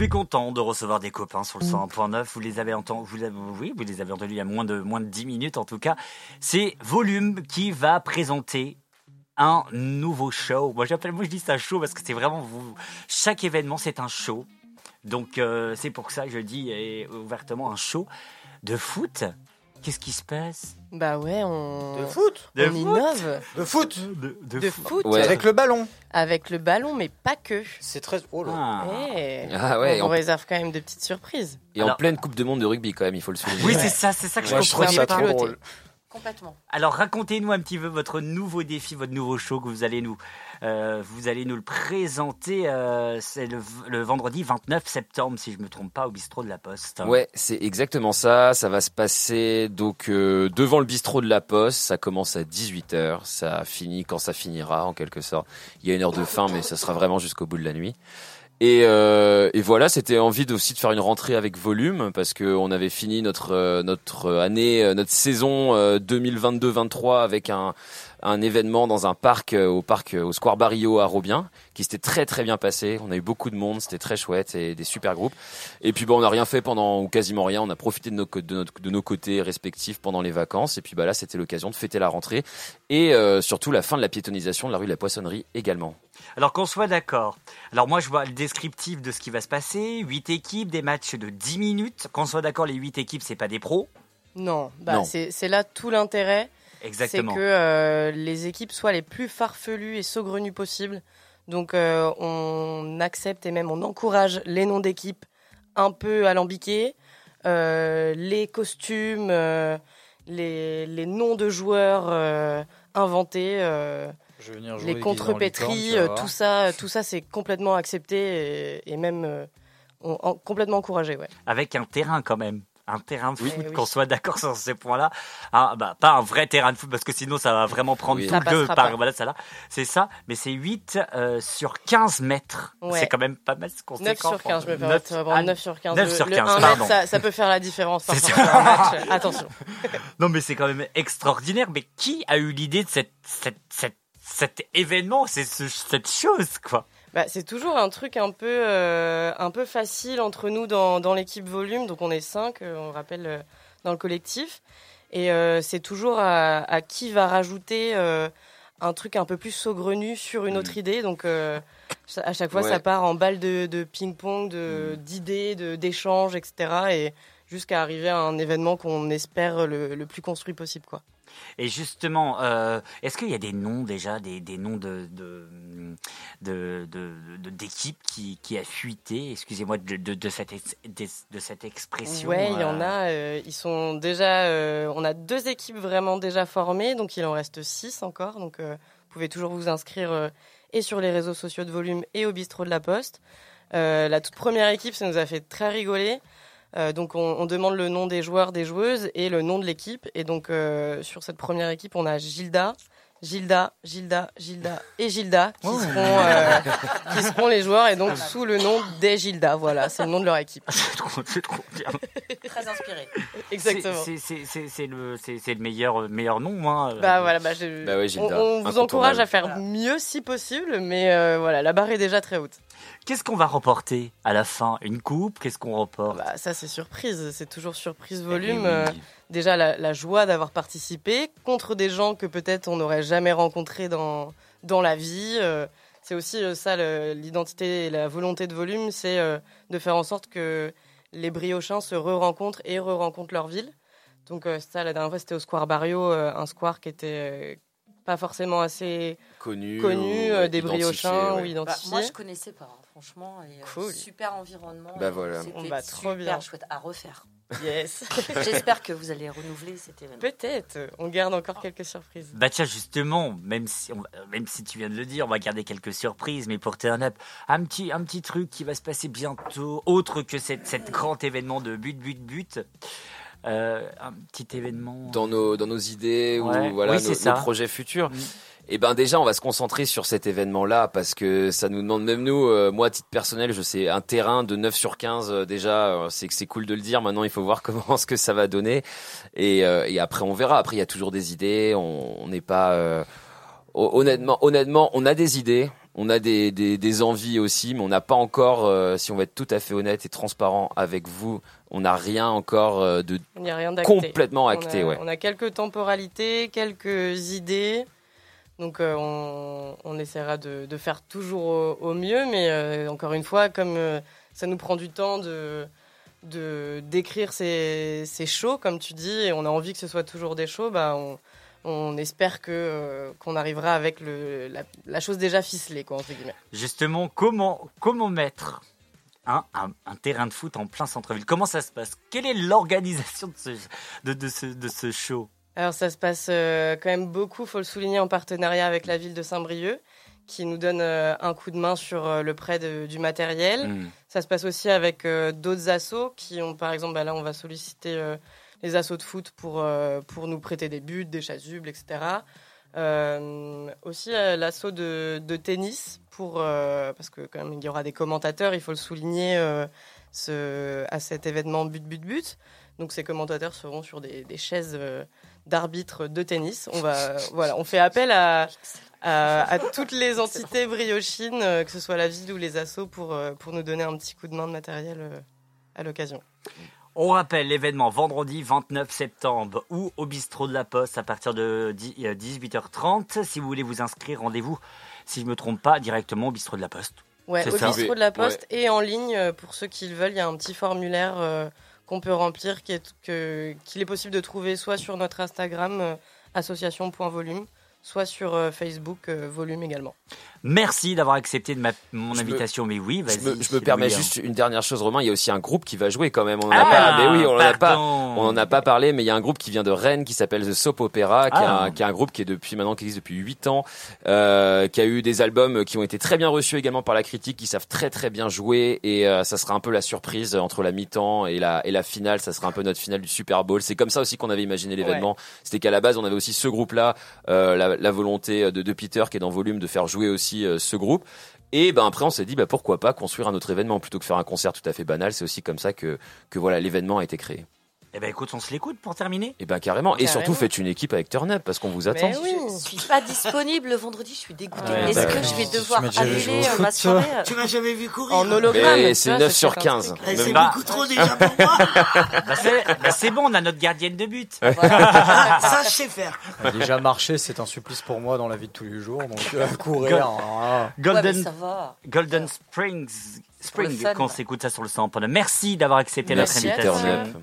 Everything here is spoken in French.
suis content de recevoir des copains sur le 101.9. Vous les avez entendus, vous oui, vous les avez entendus il y a moins de, moins de 10 minutes en tout cas. C'est Volume qui va présenter un nouveau show. Moi, j'appelle, moi, je dis ça show parce que c'est vraiment vous. Chaque événement, c'est un show. Donc, euh, c'est pour ça que je dis euh, ouvertement un show de foot. Qu'est-ce qui se passe? Bah ouais, on, De foot De on foot innove De foot de, de foot Ouais. Avec le ballon. avec le ballon, mais pas que. C'est très. Oh là. Ah. Eh, Ah ouais, on vous réserve quand même de petites surprises. Et en pleine Coupe de Monde de rugby quand même, il faut le souligner. Oui, c'est ça, c'est ça que je je trouve comprenais ça pas. trop drôle. Complètement. Alors racontez-nous un petit peu votre nouveau défi, votre nouveau show que vous allez nous, euh, vous allez nous le présenter. euh, c'est le, le vendredi 29 septembre, si je me trompe pas, au bistrot de la Poste. Ouais, c'est exactement ça. Ça va se passer donc euh, devant le bistrot de la Poste. Ça commence à 18h. Ça finit quand ça finira, en quelque sorte. Il y a une heure de fin, mais ça sera vraiment jusqu'au bout de la nuit. Et, euh, et voilà, c'était envie aussi de faire une rentrée avec volume parce que on avait fini notre euh, notre année, euh, notre saison euh, 2022-23 avec un un événement dans un parc euh, au parc euh, au Square Barrio à Robien qui s'était très très bien passé. On a eu beaucoup de monde, c'était très chouette et des super groupes. Et puis bon, on n'a rien fait pendant ou quasiment rien. On a profité de nos, de, notre- de nos côtés respectifs pendant les vacances. Et puis bah là, c'était l'occasion de fêter la rentrée et euh, surtout la fin de la piétonisation de la rue de la Poissonnerie également. Alors qu'on soit d'accord. Alors moi, je vois le descriptif de ce qui va se passer. 8 équipes, des matchs de 10 minutes. Qu'on soit d'accord, les 8 équipes, c'est pas des pros? Non, bah Non. c'est c'est là tout l'intérêt. C'est que euh, les équipes soient les plus farfelues et saugrenues possibles. Donc euh, on accepte et même on encourage les noms d'équipes un peu alambiqués, euh, les costumes, euh, les, les noms de joueurs euh, inventés, euh, Je vais venir jouer les contrepétries, tout ça, tout ça c'est complètement accepté et, et même euh, on- en- complètement encouragé. Ouais. Avec un terrain quand même. Un terrain de foot, Oui, oui. qu'on soit d'accord sur ces points-là. Ah, bah, pas un vrai terrain de foot, parce que sinon ça va vraiment prendre Oui. tout le par pas. voilà, ça là. C'est ça, mais c'est 8 euh, sur 15 mètres. Ouais. C'est quand même pas mal ce 9 conséquent. sur 15, je me permets Neuf- de te répondre, ah, 9 sur 15. 9 Le- sur le 15, 1 mètre, pardon. ça, ça peut faire la différence ça. sur un match. Attention. Non, mais c'est quand même extraordinaire. Mais qui a eu l'idée de cette, cette, cette, cet événement, c'est ce- cette chose, quoi Bah, c'est toujours un truc un peu, euh, un peu facile entre nous dans, dans l'équipe volume. Donc on est 5, on rappelle, euh, dans le collectif. Et euh, c'est toujours à, à qui va rajouter euh, un truc un peu plus saugrenu sur une autre idée. Donc euh, à chaque fois, Ouais. ça part en balle de, de ping-pong, de- Mm. d'idées, de, d'échanges, etc. Et jusqu'à arriver à un événement qu'on espère le, le plus construit possible. Quoi. Et justement, euh, est-ce qu'il y a des noms déjà, des, des noms de d'équipes qui, qui a fuité, excusez-moi de, de, de cette ex- de, de cette expression. Ouais, il y en euh, a. euh, ils sont déjà. euh, on a deux équipes vraiment déjà formées, donc il en reste six encore. Donc vous pouvez toujours vous inscrire et sur les réseaux sociaux de Volume et au bistrot de la Poste. La toute première équipe, ça nous a fait très rigoler. Euh, donc on, on demande le nom des joueurs, des joueuses et le nom de l'équipe. Et donc euh, sur cette première équipe, on a Gilda, Gilda, Gilda, Gilda et Gilda qui, seront, euh, qui seront les joueurs et donc sous le nom des Gilda. Voilà, c'est le nom de leur équipe. C'est trop, c'est trop bien. Très inspiré. C'est- Exactement. C'est le, le meilleur, meilleur nom. Hein. Bah voilà, bah, je- Bah ouais, on, Gilda, on vous encourage à faire mieux si possible, mais euh, voilà, la barre est déjà très haute. Qu'est-ce qu'on va remporter à la fin? Une coupe? Qu'est-ce qu'on remporte? Bah, ça c'est surprise, c'est toujours surprise Et volume. oui. Euh, déjà la, la joie d'avoir participé contre des gens que peut-être on n'aurait jamais rencontrés dans, dans la vie. Euh, c'est aussi euh, ça l'identité et la volonté de volume, c'est de faire en sorte que les briochins se re-rencontrent et re-rencontrent leur ville. Donc ça, la dernière fois, c'était au Square Barrio, un square qui était pas forcément assez connu, connu ou, euh, des identifié, briochins ouais. ou Bah, identifiés. moi, je connaissais pas, hein, franchement. Et, euh, Cool. Super environnement. Bah voilà. C'était bah, trop super bien. chouette à refaire. Yes. J'espère que vous allez renouveler cet événement. Peut-être. On garde encore quelques surprises. Bah tiens justement, même si on, même si tu viens de le dire, on va garder quelques surprises, mais pour turn up, un petit un petit truc qui va se passer bientôt, autre que cette cette grand événement de but but but, Euh, un petit événement. dans nos dans nos idées Ouais. ou voilà Oui, nos, c'est ça. nos projets futurs. Mm. Et ben déjà on va se concentrer sur cet événement là parce que ça nous demande même nous euh, moi à titre personnel je sais un terrain de 9 sur 15 euh, déjà euh, c'est que c'est cool de le dire maintenant il faut voir comment ce que ça va donner et, euh, et après on verra après il y a toujours des idées on n'est pas euh, hon- honnêtement honnêtement on a des idées On a des, des, des envies aussi, mais on n'a pas encore, euh, si on va être tout à fait honnête et transparent avec vous, on n'a rien encore euh, de rien complètement acté. on a, ouais. on a quelques temporalités, quelques idées. Donc euh, on, on essaiera de, de faire toujours au, au mieux, mais encore une fois, comme ça nous prend du temps de de d'écrire ces, ces shows, comme tu dis, et on a envie que ce soit toujours des shows, bah on, on espère que euh, qu'on arrivera avec le, la, la chose déjà ficelée, quoi, entre guillemets. Justement, comment, comment mettre un, un- un terrain de foot en plein centre-ville? Comment ça se passe? Quelle est l'organisation de ce, de, de ce, de ce show? Alors ça se passe euh, quand même beaucoup, faut le souligner, en partenariat avec la ville de Saint-Brieuc, qui nous donne euh, un coup de main sur le prêt de- du matériel. Mm. Ça se passe aussi avec d'autres assos qui ont, par exemple, bah là on va solliciter les assos de foot pour, euh, pour nous prêter des buts, des chasubles, etc. Euh, aussi euh, l'assaut de, de tennis pour euh, parce que quand même il y aura des commentateurs, il faut le souligner euh, ce, à cet événement but but but. Donc ces commentateurs seront sur des, des chaises d'arbitres de tennis. On va voilà, on fait appel à à, à toutes les entités briochines, que ce soit la ville ou les assos, pour, pour nous donner un petit coup de main de matériel à l'occasion. On rappelle l'événement vendredi 29 septembre ou au bistrot de la Poste à partir de 10 euh, 18h30. Si vous voulez vous inscrire, rendez-vous, si je ne me trompe pas, directement au bistrot de la Poste. Ouais, C'est au ça. bistrot de la Poste et en ligne, euh, pour ceux qui le veulent, il y a un petit formulaire euh, qu'on peut remplir qui est, que- qu'il est possible de trouver soit sur notre Instagram, euh, association.volume, soit sur euh, Facebook, euh, volume également. Merci d'avoir accepté de ma, mon Je me- invitation. Mais oui, vas-y. Je me, je me permets juste une dernière chose, Romain. Il y a aussi un groupe qui va jouer quand même. On en a Ah, pas, mais oui, on en a pas. On n'en a pas parlé, mais il y a un groupe qui vient de Rennes qui s'appelle The Soap Opera, qui, est Ah. un, qui est un groupe qui est depuis maintenant qui existe depuis 8 ans, euh, qui a eu des albums qui ont été très bien reçus également par la critique, qui savent très très bien jouer et euh, ça sera un peu la surprise entre la mi-temps et la et la finale. Ça sera un peu notre finale du Super Bowl. C'est comme ça aussi qu'on avait imaginé l'événement. C'était qu'à la base on avait aussi ce groupe-là, euh, la, la volonté de, de Peter qui est dans Volume de faire jouer aussi euh, ce groupe. Et ben après on s'est dit bah pourquoi pas construire un autre événement plutôt que faire un concert tout à fait banal. C'est aussi comme ça que que voilà l'événement a été créé. Eh ben écoute, on se l'écoute pour terminer. Et ben carrément. Et surtout faites une équipe avec Turn Up parce qu'on vous attend. Mais oui. Je suis pas disponible le vendredi, je suis dégoûtée. Ouais, Est-ce bah, que je vais devoir annuler euh, ma soirée euh, Tu m'as jamais vu courir. En hologramme. C'est vois, 9 ça sur fait un 15. truc. Eh, C'est Bah. beaucoup trop déjà pour moi. Bah, c'est bah, c'est bon, on a notre gardienne de but. Ah, ça, je sais faire. Déjà marcher, c'est un supplice pour moi dans la vie de tous les jours. Donc euh, courir, hein, Ouais, mais Golden, ça va. Golden Springs, Spring, qu'on s'écoute ça sur le 100. Merci d'avoir accepté Merci notre invitation.